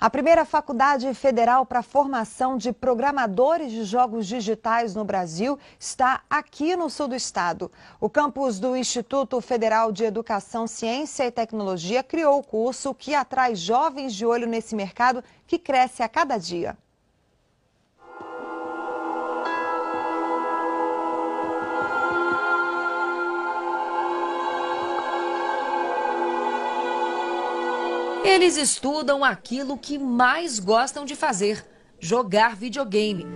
A primeira faculdade federal para formação de programadores de jogos digitais no Brasil está aqui no sul do estado. O campus do Instituto Federal de Educação, Ciência e Tecnologia criou o curso que atrai jovens de olho nesse mercado que cresce a cada dia. Eles estudam aquilo que mais gostam de fazer: jogar videogame.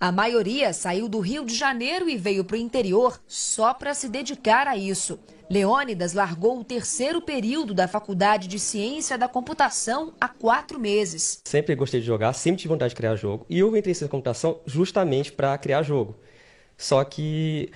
A maioria saiu do Rio de Janeiro e veio para o interior só para se dedicar a isso. Leônidas largou o terceiro período da Faculdade de Ciência da Computação há quatro meses. Sempre gostei de jogar, sempre tive vontade de criar jogo. E eu entrei em ciência da computação justamente para criar jogo. Só que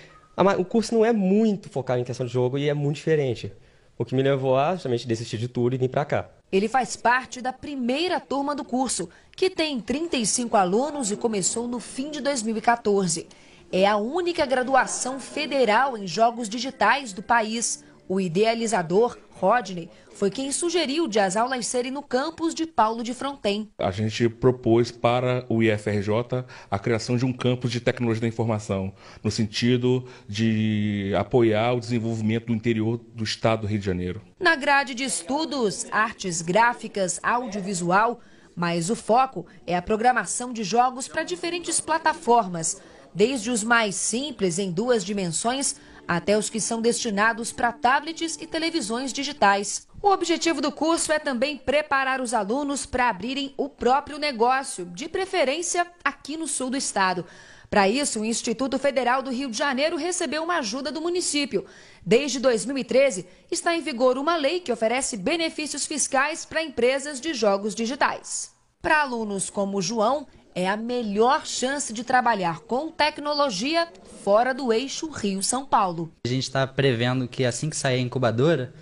o curso não é muito focado em questão de jogo e é muito diferente. O que me levou a justamente desistir de tudo e vir para cá. Ele faz parte da primeira turma do curso, que tem 35 alunos e começou no fim de 2014. É a única graduação federal em jogos digitais do país. O idealizador, Rodney, foi quem sugeriu de as aulas serem no campus de Paulo de Fronten. A gente propôs para o IFRJ a criação de um campus de tecnologia da informação, no sentido de apoiar o desenvolvimento do interior do estado do Rio de Janeiro. Na grade de estudos, artes gráficas, audiovisual, mas o foco é a programação de jogos para diferentes plataformas, desde os mais simples em duas dimensões até os que são destinados para tablets e televisões digitais. O objetivo do curso é também preparar os alunos para abrirem o próprio negócio, de preferência aqui no sul do estado. Para isso, o Instituto Federal do Rio de Janeiro recebeu uma ajuda do município. Desde 2013, está em vigor uma lei que oferece benefícios fiscais para empresas de jogos digitais. Para alunos como João, é a melhor chance de trabalhar com tecnologia fora do eixo Rio-São Paulo. A gente está prevendo que assim que sair a incubadora,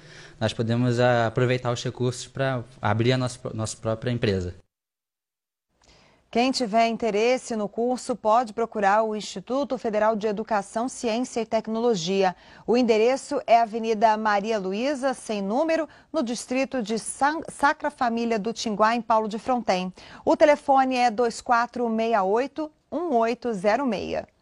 nós podemos aproveitar os recursos para abrir a nossa, nossa própria empresa. Quem tiver interesse no curso pode procurar o Instituto Federal de Educação, Ciência e Tecnologia. O endereço é Avenida Maria Luísa, sem número, no distrito de Sacra Família do Tinguá, em Paulo de Fronten. O telefone é 2468 1806.